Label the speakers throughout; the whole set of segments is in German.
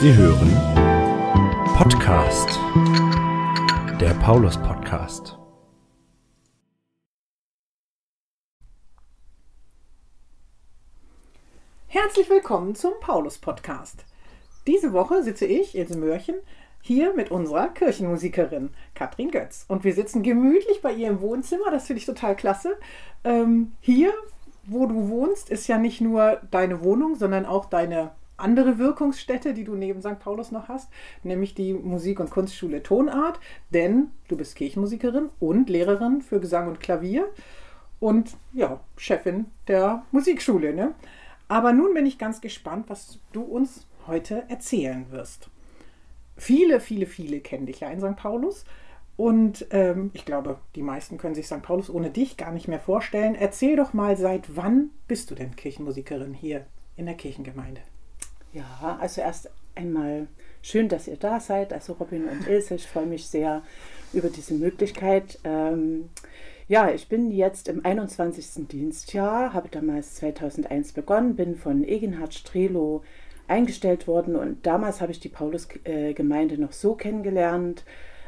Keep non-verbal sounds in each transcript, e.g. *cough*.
Speaker 1: Sie hören Podcast, der Paulus Podcast.
Speaker 2: Herzlich willkommen zum Paulus Podcast. Diese Woche sitze ich, Ilse Mörchen, hier mit unserer Kirchenmusikerin Katrin Götz. Und wir sitzen gemütlich bei ihr im Wohnzimmer, das finde ich total klasse. Ähm, hier, wo du wohnst, ist ja nicht nur deine Wohnung, sondern auch deine andere Wirkungsstätte, die du neben St. Paulus noch hast, nämlich die Musik- und Kunstschule Tonart, denn du bist Kirchenmusikerin und Lehrerin für Gesang und Klavier und ja, Chefin der Musikschule. Ne? Aber nun bin ich ganz gespannt, was du uns heute erzählen wirst. Viele, viele, viele kennen dich ja in St. Paulus. Und ähm, ich glaube, die meisten können sich St. Paulus ohne dich gar nicht mehr vorstellen. Erzähl doch mal, seit wann bist du denn Kirchenmusikerin hier in der Kirchengemeinde?
Speaker 3: Ja, also erst einmal schön, dass ihr da seid, also Robin und Ilse. Ich freue mich sehr über diese Möglichkeit. Ähm, ja, ich bin jetzt im 21. Dienstjahr, habe damals 2001 begonnen, bin von Egenhard Strelo eingestellt worden und damals habe ich die Paulusgemeinde noch so kennengelernt,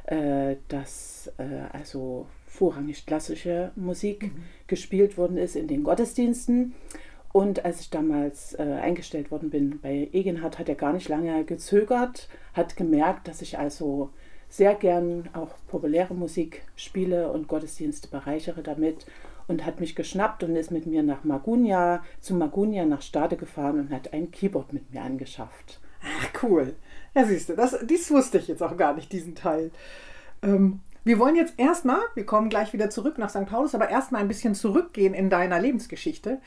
Speaker 3: äh, dass äh, also vorrangig klassische Musik mhm. gespielt worden ist in den Gottesdiensten. Und als ich damals äh, eingestellt worden bin bei Egenhard, hat er gar nicht lange gezögert, hat gemerkt, dass ich also sehr gern auch populäre Musik spiele und Gottesdienste bereichere damit und hat mich geschnappt und ist mit mir nach Magunia, zu Magunia nach Stade gefahren und hat ein Keyboard mit mir angeschafft.
Speaker 2: Ach, cool. Ja, siehst du, das, dies wusste ich jetzt auch gar nicht, diesen Teil. Ähm, wir wollen jetzt erstmal, wir kommen gleich wieder zurück nach St. Paulus, aber erstmal ein bisschen zurückgehen in deiner Lebensgeschichte.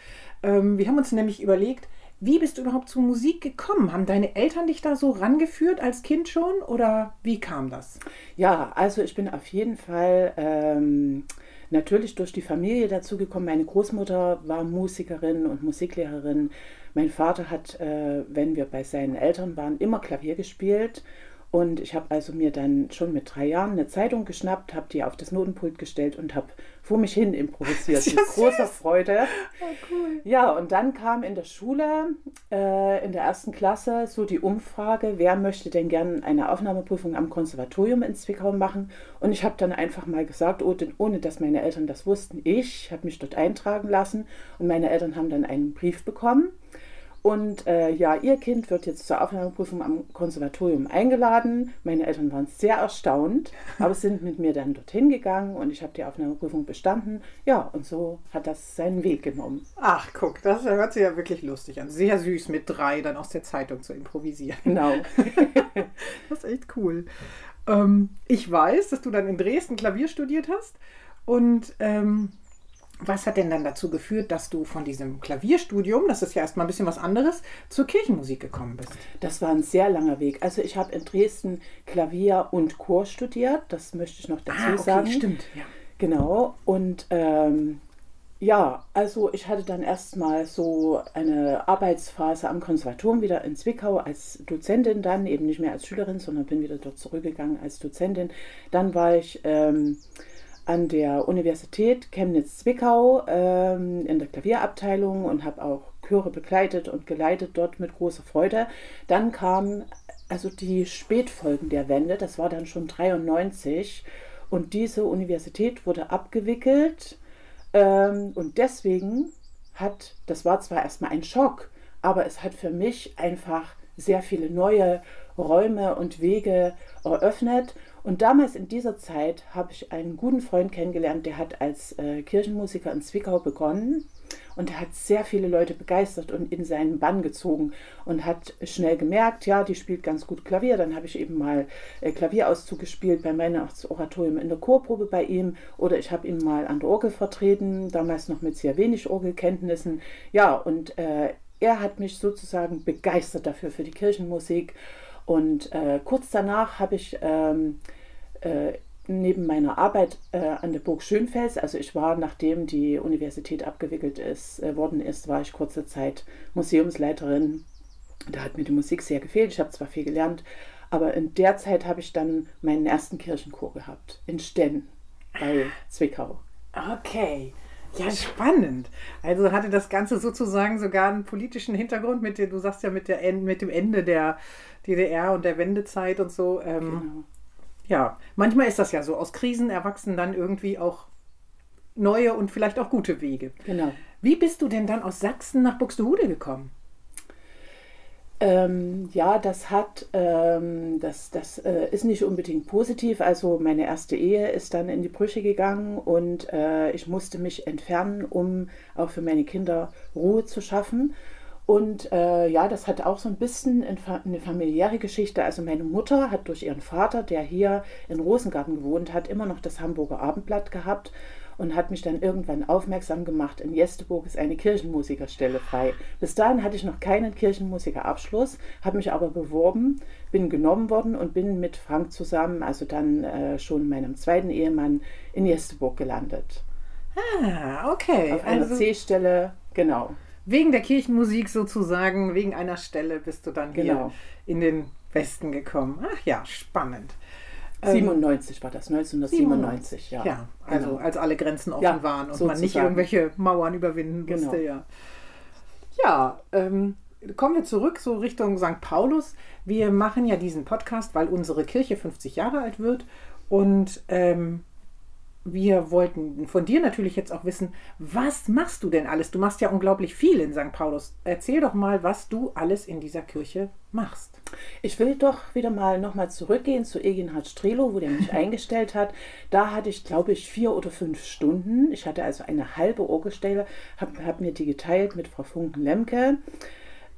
Speaker 2: Ähm, wir haben uns nämlich überlegt, wie bist du überhaupt zur Musik gekommen? Haben deine Eltern dich da so rangeführt als Kind schon oder wie kam das?
Speaker 3: Ja, also ich bin auf jeden Fall ähm, natürlich durch die Familie dazu gekommen. Meine Großmutter war Musikerin und Musiklehrerin. Mein Vater hat, äh, wenn wir bei seinen Eltern waren, immer Klavier gespielt und ich habe also mir dann schon mit drei Jahren eine Zeitung geschnappt, habe die auf das Notenpult gestellt und habe vor mich hin improvisiert *laughs* mit großer Freude. Oh, cool. Ja, und dann kam in der Schule, äh, in der ersten Klasse, so die Umfrage, wer möchte denn gern eine Aufnahmeprüfung am Konservatorium in Zwickau machen. Und ich habe dann einfach mal gesagt, oh, denn, ohne dass meine Eltern das wussten, ich habe mich dort eintragen lassen. Und meine Eltern haben dann einen Brief bekommen und äh, ja, ihr Kind wird jetzt zur Aufnahmeprüfung am Konservatorium eingeladen. Meine Eltern waren sehr erstaunt, aber *laughs* sind mit mir dann dorthin gegangen und ich habe die Aufnahmeprüfung bestanden. Ja, und so hat das seinen Weg genommen.
Speaker 2: Ach, guck, das hört sich ja wirklich lustig an. Sehr süß mit drei dann aus der Zeitung zu improvisieren.
Speaker 3: Genau. *laughs*
Speaker 2: das ist echt cool. Ähm, ich weiß, dass du dann in Dresden Klavier studiert hast und ähm, was hat denn dann dazu geführt, dass du von diesem Klavierstudium, das ist ja erstmal ein bisschen was anderes, zur Kirchenmusik gekommen bist?
Speaker 3: Das war ein sehr langer Weg. Also ich habe in Dresden Klavier und Chor studiert, das möchte ich noch dazu ah, okay, sagen.
Speaker 2: Stimmt, ja.
Speaker 3: Genau. Und ähm, ja, also ich hatte dann erstmal so eine Arbeitsphase am Konservatorium wieder in Zwickau als Dozentin dann, eben nicht mehr als Schülerin, sondern bin wieder dort zurückgegangen als Dozentin. Dann war ich ähm, an der Universität Chemnitz-Zwickau ähm, in der Klavierabteilung und habe auch Chöre begleitet und geleitet dort mit großer Freude. Dann kam also die Spätfolgen der Wende, das war dann schon 93 und diese Universität wurde abgewickelt ähm, und deswegen hat, das war zwar erstmal ein Schock, aber es hat für mich einfach sehr viele neue Räume und Wege eröffnet und damals in dieser Zeit habe ich einen guten Freund kennengelernt, der hat als äh, Kirchenmusiker in Zwickau begonnen und er hat sehr viele Leute begeistert und in seinen Bann gezogen und hat schnell gemerkt, ja, die spielt ganz gut Klavier. Dann habe ich eben mal äh, Klavierauszug gespielt bei Weihnachtsoratorium in der Chorprobe bei ihm oder ich habe ihn mal an der Orgel vertreten, damals noch mit sehr wenig Orgelkenntnissen. Ja, und äh, er hat mich sozusagen begeistert dafür, für die Kirchenmusik und äh, kurz danach habe ich ähm, äh, neben meiner Arbeit äh, an der Burg Schönfels, also ich war, nachdem die Universität abgewickelt ist, äh, worden ist, war ich kurze Zeit Museumsleiterin. Da hat mir die Musik sehr gefehlt. Ich habe zwar viel gelernt, aber in der Zeit habe ich dann meinen ersten Kirchenchor gehabt in Stenn bei Zwickau.
Speaker 2: Okay. Ja, spannend. Also hatte das Ganze sozusagen sogar einen politischen Hintergrund mit dem, du sagst ja mit, der, mit dem Ende der DDR und der Wendezeit und so. Ähm, genau. Ja, manchmal ist das ja so. Aus Krisen erwachsen dann irgendwie auch neue und vielleicht auch gute Wege.
Speaker 3: Genau.
Speaker 2: Wie bist du denn dann aus Sachsen nach Buxtehude gekommen?
Speaker 3: Ähm, ja, das hat, ähm, das, das äh, ist nicht unbedingt positiv. Also meine erste Ehe ist dann in die Brüche gegangen und äh, ich musste mich entfernen, um auch für meine Kinder Ruhe zu schaffen. Und äh, ja, das hat auch so ein bisschen eine familiäre Geschichte. Also meine Mutter hat durch ihren Vater, der hier in Rosengarten gewohnt hat, immer noch das Hamburger Abendblatt gehabt und hat mich dann irgendwann aufmerksam gemacht, in Jesteburg ist eine Kirchenmusikerstelle frei. Bis dahin hatte ich noch keinen Kirchenmusikerabschluss, habe mich aber beworben, bin genommen worden und bin mit Frank zusammen, also dann äh, schon meinem zweiten Ehemann, in Jesteburg gelandet.
Speaker 2: Ah, okay.
Speaker 3: Auf einer also, C-Stelle, genau.
Speaker 2: Wegen der Kirchenmusik sozusagen, wegen einer Stelle bist du dann genau. hier in den Westen gekommen. Ach ja, spannend.
Speaker 3: 97 ähm, war das, 1997, 97, ja.
Speaker 2: Ja, also genau. als alle Grenzen offen ja, waren und sozusagen. man nicht irgendwelche Mauern überwinden musste, genau. ja. Ja, ähm, kommen wir zurück so Richtung St. Paulus. Wir machen ja diesen Podcast, weil unsere Kirche 50 Jahre alt wird und ähm, wir wollten von dir natürlich jetzt auch wissen, was machst du denn alles? Du machst ja unglaublich viel in St. Paulus. Erzähl doch mal, was du alles in dieser Kirche machst.
Speaker 3: Ich will doch wieder mal nochmal zurückgehen zu Eginhard Strelo, wo der mich *laughs* eingestellt hat. Da hatte ich, glaube ich, vier oder fünf Stunden. Ich hatte also eine halbe Orgelstelle, habe hab mir die geteilt mit Frau Funken-Lemke.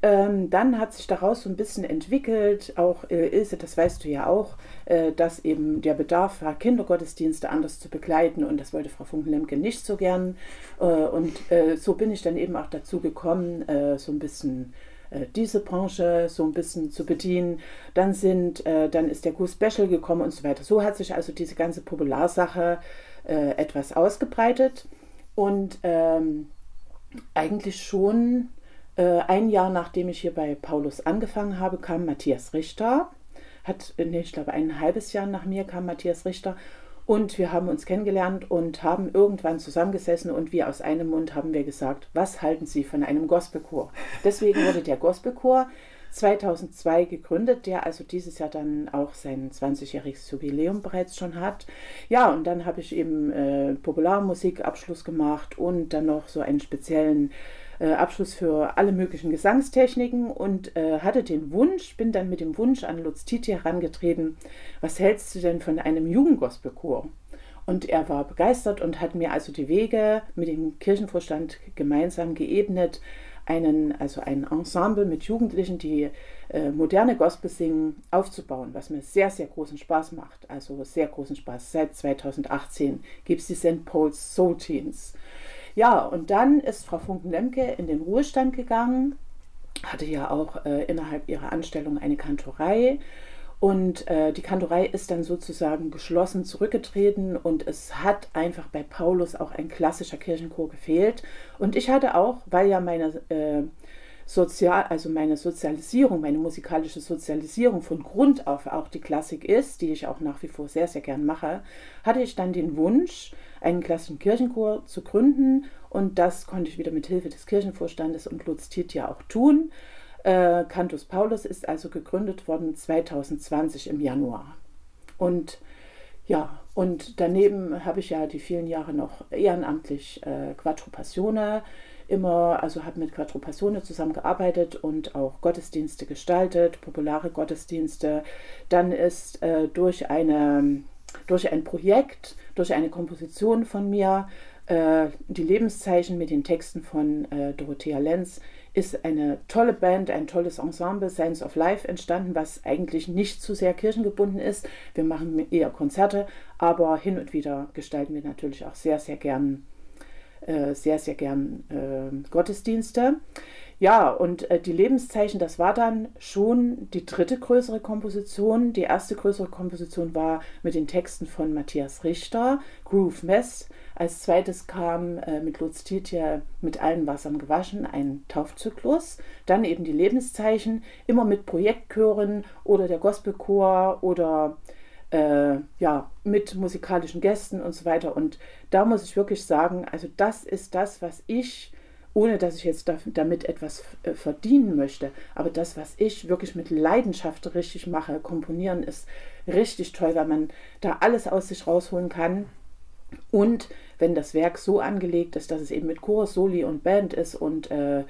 Speaker 3: Ähm, dann hat sich daraus so ein bisschen entwickelt, auch äh, Ilse, das weißt du ja auch, äh, dass eben der Bedarf war, Kindergottesdienste anders zu begleiten und das wollte Frau Funkenlemke nicht so gern. Äh, und äh, so bin ich dann eben auch dazu gekommen, äh, so ein bisschen äh, diese Branche so ein bisschen zu bedienen. Dann sind, dann ist der Q Special gekommen und so weiter. So hat sich also diese ganze Popularsache etwas ausgebreitet und ähm, eigentlich schon äh, ein Jahr nachdem ich hier bei Paulus angefangen habe, kam Matthias Richter. Hat, nee, ich glaube, ein halbes Jahr nach mir kam Matthias Richter. Und wir haben uns kennengelernt und haben irgendwann zusammengesessen und wie aus einem Mund haben wir gesagt, was halten Sie von einem Gospelchor? Deswegen wurde der Gospelchor 2002 gegründet, der also dieses Jahr dann auch sein 20-jähriges Jubiläum bereits schon hat. Ja, und dann habe ich eben äh, Popularmusikabschluss gemacht und dann noch so einen speziellen äh, Abschluss für alle möglichen Gesangstechniken und äh, hatte den Wunsch, bin dann mit dem Wunsch an Lutz Titi herangetreten, was hältst du denn von einem Jugendgospelchor? Und er war begeistert und hat mir also die Wege mit dem Kirchenvorstand gemeinsam geebnet, einen, also ein Ensemble mit Jugendlichen, die äh, moderne Gospel singen, aufzubauen, was mir sehr, sehr großen Spaß macht. Also sehr großen Spaß. Seit 2018 gibt es die St. Paul's Soul Teens. Ja, und dann ist Frau Funken-Lemke in den Ruhestand gegangen, hatte ja auch äh, innerhalb ihrer Anstellung eine Kantorei. Und äh, die Kantorei ist dann sozusagen geschlossen zurückgetreten und es hat einfach bei Paulus auch ein klassischer Kirchenchor gefehlt. Und ich hatte auch, weil ja meine äh, Sozial, also meine Sozialisierung, meine musikalische Sozialisierung von Grund auf auch die Klassik ist, die ich auch nach wie vor sehr, sehr gern mache, hatte ich dann den Wunsch, einen klassischen Kirchenchor zu gründen und das konnte ich wieder mit Hilfe des Kirchenvorstandes und Lutz Tiet ja auch tun. Äh, Cantus Paulus ist also gegründet worden 2020 im Januar. Und ja, und daneben habe ich ja die vielen Jahre noch ehrenamtlich äh, Quattro Passione immer, also habe mit Quattro Passione zusammengearbeitet und auch Gottesdienste gestaltet, populare Gottesdienste. Dann ist äh, durch, eine, durch ein Projekt, durch eine Komposition von mir, äh, die Lebenszeichen mit den Texten von äh, Dorothea Lenz, ist eine tolle Band, ein tolles Ensemble, Science of Life entstanden, was eigentlich nicht zu sehr kirchengebunden ist. Wir machen eher Konzerte, aber hin und wieder gestalten wir natürlich auch sehr, sehr gern äh, sehr, sehr gern äh, Gottesdienste. Ja, und äh, die Lebenszeichen, das war dann schon die dritte größere Komposition. Die erste größere Komposition war mit den Texten von Matthias Richter, Groove Mess. Als zweites kam äh, mit Lutz Tietje mit allen Wassern gewaschen ein Taufzyklus. Dann eben die Lebenszeichen, immer mit Projektchören oder der Gospelchor oder äh, ja, mit musikalischen Gästen und so weiter. Und da muss ich wirklich sagen, also das ist das, was ich, ohne dass ich jetzt damit etwas äh, verdienen möchte, aber das, was ich wirklich mit Leidenschaft richtig mache, komponieren ist richtig toll, weil man da alles aus sich rausholen kann. Und wenn das Werk so angelegt ist, dass es eben mit Chor, Soli und Band ist und äh,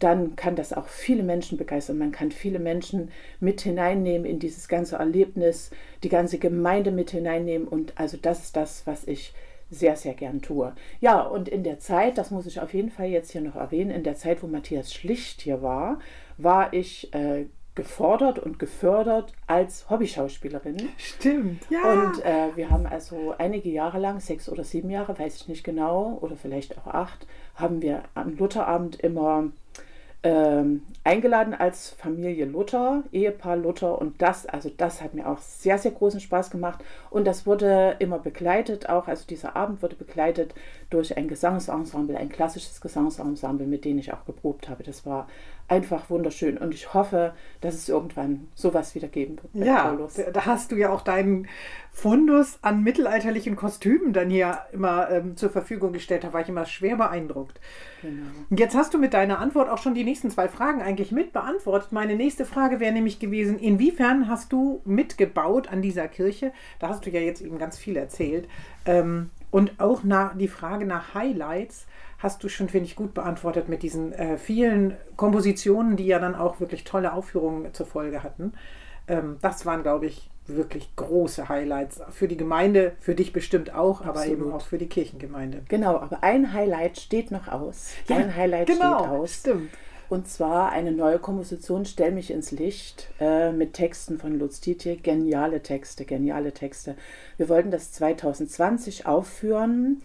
Speaker 3: dann kann das auch viele Menschen begeistern. Man kann viele Menschen mit hineinnehmen in dieses ganze Erlebnis, die ganze Gemeinde mit hineinnehmen. Und also das ist das, was ich sehr, sehr gern tue. Ja, und in der Zeit, das muss ich auf jeden Fall jetzt hier noch erwähnen, in der Zeit, wo Matthias Schlicht hier war, war ich äh, gefordert und gefördert als Hobbyschauspielerin.
Speaker 2: Stimmt, ja.
Speaker 3: Und äh, wir haben also einige Jahre lang, sechs oder sieben Jahre, weiß ich nicht genau, oder vielleicht auch acht, haben wir am Lutherabend immer ähm, eingeladen als Familie Luther, Ehepaar Luther. Und das, also das hat mir auch sehr, sehr großen Spaß gemacht. Und das wurde immer begleitet, auch also dieser Abend wurde begleitet durch ein Gesangsensemble, ein klassisches Gesangsensemble, mit dem ich auch geprobt habe. Das war einfach wunderschön und ich hoffe, dass es irgendwann sowas wieder geben wird.
Speaker 2: Ja, da hast du ja auch deinen Fundus an mittelalterlichen Kostümen dann hier immer ähm, zur Verfügung gestellt. Da war ich immer schwer beeindruckt. Genau. Jetzt hast du mit deiner Antwort auch schon die nächsten zwei Fragen eigentlich mit beantwortet. Meine nächste Frage wäre nämlich gewesen, inwiefern hast du mitgebaut an dieser Kirche? Da hast du ja jetzt eben ganz viel erzählt. Ähm, und auch nach, die Frage nach Highlights hast du schon, finde ich, gut beantwortet mit diesen äh, vielen Kompositionen, die ja dann auch wirklich tolle Aufführungen zur Folge hatten. Ähm, das waren, glaube ich, wirklich große Highlights für die Gemeinde, für dich bestimmt auch, Absolut. aber eben auch für die Kirchengemeinde.
Speaker 3: Genau, aber ein Highlight steht noch aus. Ja, ein Highlight genau, steht aus.
Speaker 2: Stimmt.
Speaker 3: Und zwar eine neue Komposition, Stell mich ins Licht, äh, mit Texten von Lutz Tietje. Geniale Texte, geniale Texte. Wir wollten das 2020 aufführen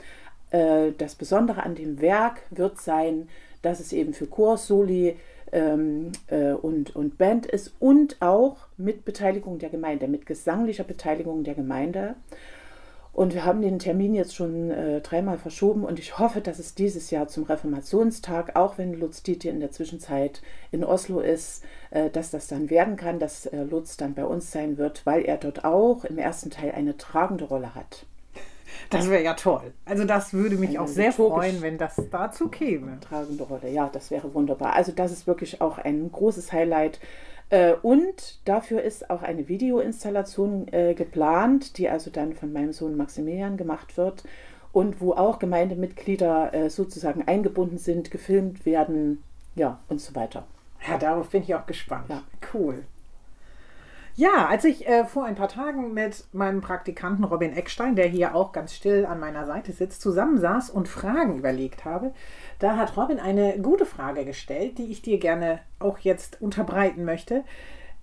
Speaker 3: äh, das Besondere an dem Werk wird sein, dass es eben für Chor, Soli ähm, äh, und, und Band ist und auch mit Beteiligung der Gemeinde, mit gesanglicher Beteiligung der Gemeinde. Und wir haben den Termin jetzt schon äh, dreimal verschoben und ich hoffe, dass es dieses Jahr zum Reformationstag, auch wenn Lutz Dieter in der Zwischenzeit in Oslo ist, äh, dass das dann werden kann, dass äh, Lutz dann bei uns sein wird, weil er dort auch im ersten Teil eine tragende Rolle hat.
Speaker 2: Das wäre ja toll. Also das würde mich Eine auch sehr freuen, wenn das dazu käme.
Speaker 3: Tragende Rolle, ja, das wäre wunderbar. Also das ist wirklich auch ein großes Highlight. Äh, und dafür ist auch eine Videoinstallation äh, geplant, die also dann von meinem Sohn Maximilian gemacht wird und wo auch Gemeindemitglieder äh, sozusagen eingebunden sind, gefilmt werden, ja und so weiter.
Speaker 2: Ja, darauf bin ich auch gespannt. Ja. Cool. Ja, als ich äh, vor ein paar Tagen mit meinem Praktikanten Robin Eckstein, der hier auch ganz still an meiner Seite sitzt, zusammensaß und Fragen überlegt habe, da hat Robin eine gute Frage gestellt, die ich dir gerne auch jetzt unterbreiten möchte.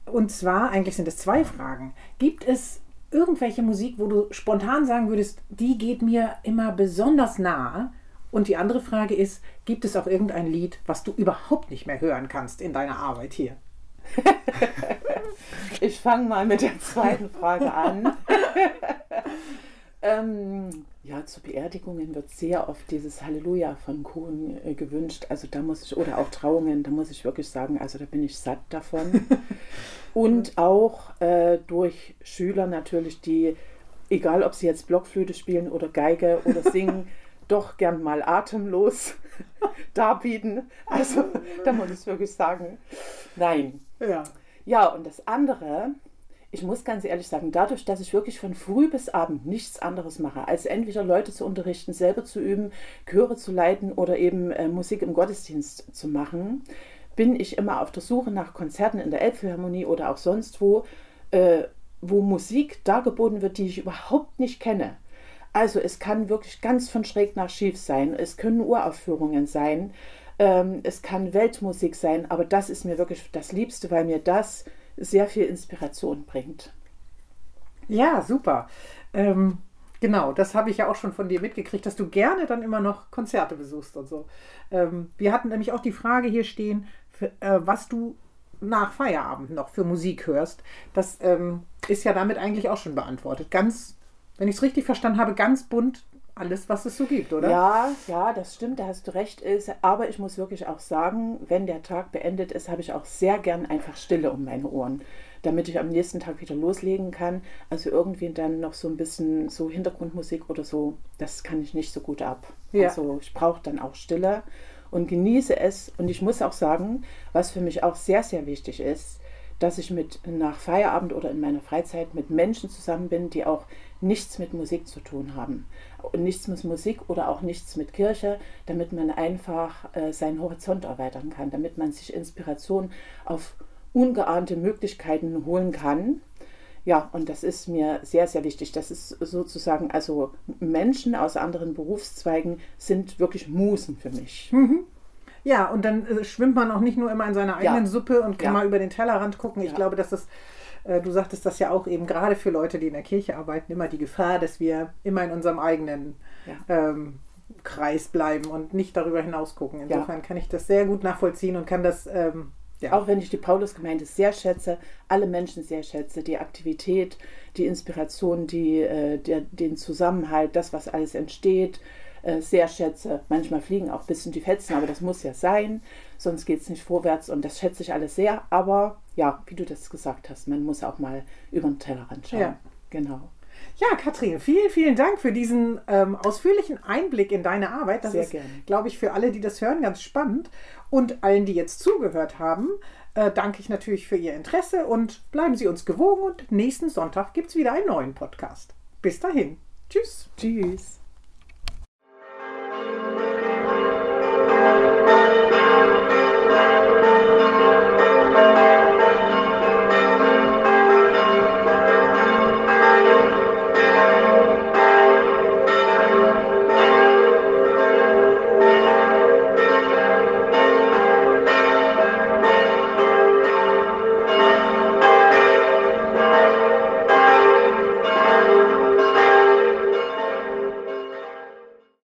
Speaker 2: Und zwar, eigentlich sind es zwei Fragen. Gibt es irgendwelche Musik, wo du spontan sagen würdest, die geht mir immer besonders nahe? Und die andere Frage ist, gibt es auch irgendein Lied, was du überhaupt nicht mehr hören kannst in deiner Arbeit hier? *laughs*
Speaker 3: ich fange mal mit der zweiten Frage an. *laughs* ähm, ja, zu Beerdigungen wird sehr oft dieses Halleluja von Kohn äh, gewünscht. Also da muss ich, oder auch Trauungen, da muss ich wirklich sagen, also da bin ich satt davon. *laughs* Und auch äh, durch Schüler natürlich, die, egal ob sie jetzt Blockflöte spielen oder Geige oder singen, doch gern mal atemlos darbieten. Also da muss ich wirklich sagen, nein.
Speaker 2: Ja.
Speaker 3: Ja, und das andere, ich muss ganz ehrlich sagen, dadurch, dass ich wirklich von früh bis abend nichts anderes mache, als entweder Leute zu unterrichten, selber zu üben, Chöre zu leiten oder eben äh, Musik im Gottesdienst zu machen, bin ich immer auf der Suche nach Konzerten in der Elbphilharmonie oder auch sonst wo, äh, wo Musik dargeboten wird, die ich überhaupt nicht kenne. Also es kann wirklich ganz von schräg nach schief sein. Es können Uraufführungen sein. Ähm, es kann Weltmusik sein. Aber das ist mir wirklich das Liebste, weil mir das sehr viel Inspiration bringt.
Speaker 2: Ja, super. Ähm, genau, das habe ich ja auch schon von dir mitgekriegt, dass du gerne dann immer noch Konzerte besuchst und so. Ähm, wir hatten nämlich auch die Frage hier stehen, für, äh, was du nach Feierabend noch für Musik hörst. Das ähm, ist ja damit eigentlich auch schon beantwortet. Ganz wenn ich es richtig verstanden habe, ganz bunt alles, was es so gibt, oder?
Speaker 3: Ja, ja, das stimmt, da hast du recht. Ist, aber ich muss wirklich auch sagen, wenn der Tag beendet ist, habe ich auch sehr gern einfach Stille um meine Ohren. damit ich am nächsten Tag wieder loslegen kann. Also irgendwie dann noch so ein bisschen so Hintergrundmusik oder so, das kann ich nicht so gut ab.
Speaker 2: Ja.
Speaker 3: Also ich brauche dann auch Stille und genieße es. Und ich muss auch sagen, was für mich auch sehr, sehr wichtig ist, dass ich mit nach Feierabend oder in meiner Freizeit mit Menschen zusammen bin, die auch nichts mit Musik zu tun haben. Und nichts mit Musik oder auch nichts mit Kirche, damit man einfach äh, seinen Horizont erweitern kann, damit man sich Inspiration auf ungeahnte Möglichkeiten holen kann. Ja, und das ist mir sehr, sehr wichtig. Das ist sozusagen, also Menschen aus anderen Berufszweigen sind wirklich Musen für mich.
Speaker 2: Ja, und dann äh, schwimmt man auch nicht nur immer in seiner eigenen
Speaker 3: Ja.
Speaker 2: Suppe und kann
Speaker 3: Ja.
Speaker 2: mal über den Tellerrand gucken. Ich
Speaker 3: Ja.
Speaker 2: glaube, dass das, du sagtest das ja auch eben gerade für Leute, die in der Kirche arbeiten, immer die Gefahr, dass wir immer in unserem eigenen
Speaker 3: Ja.
Speaker 2: ähm, Kreis bleiben und nicht darüber hinaus gucken. Insofern kann ich das sehr gut nachvollziehen und kann das, ähm, ja.
Speaker 3: Auch wenn ich die Paulusgemeinde sehr schätze, alle Menschen sehr schätze, die Aktivität, die Inspiration, die, äh, der, den Zusammenhalt, das, was alles entsteht, äh, sehr schätze. Manchmal fliegen auch ein bisschen die Fetzen, aber das muss ja sein, sonst geht es nicht vorwärts und das schätze ich alles sehr. Aber ja, wie du das gesagt hast, man muss auch mal über den Tellerrand schauen.
Speaker 2: Ja.
Speaker 3: Genau.
Speaker 2: Ja, Katrin, vielen, vielen Dank für diesen ähm, ausführlichen Einblick in deine Arbeit. Das
Speaker 3: Sehr
Speaker 2: ist, glaube ich, für alle, die das hören, ganz spannend. Und allen, die jetzt zugehört haben, äh, danke ich natürlich für Ihr Interesse und bleiben Sie uns gewogen. Und nächsten Sonntag gibt es wieder einen neuen Podcast. Bis dahin. Tschüss.
Speaker 3: Tschüss.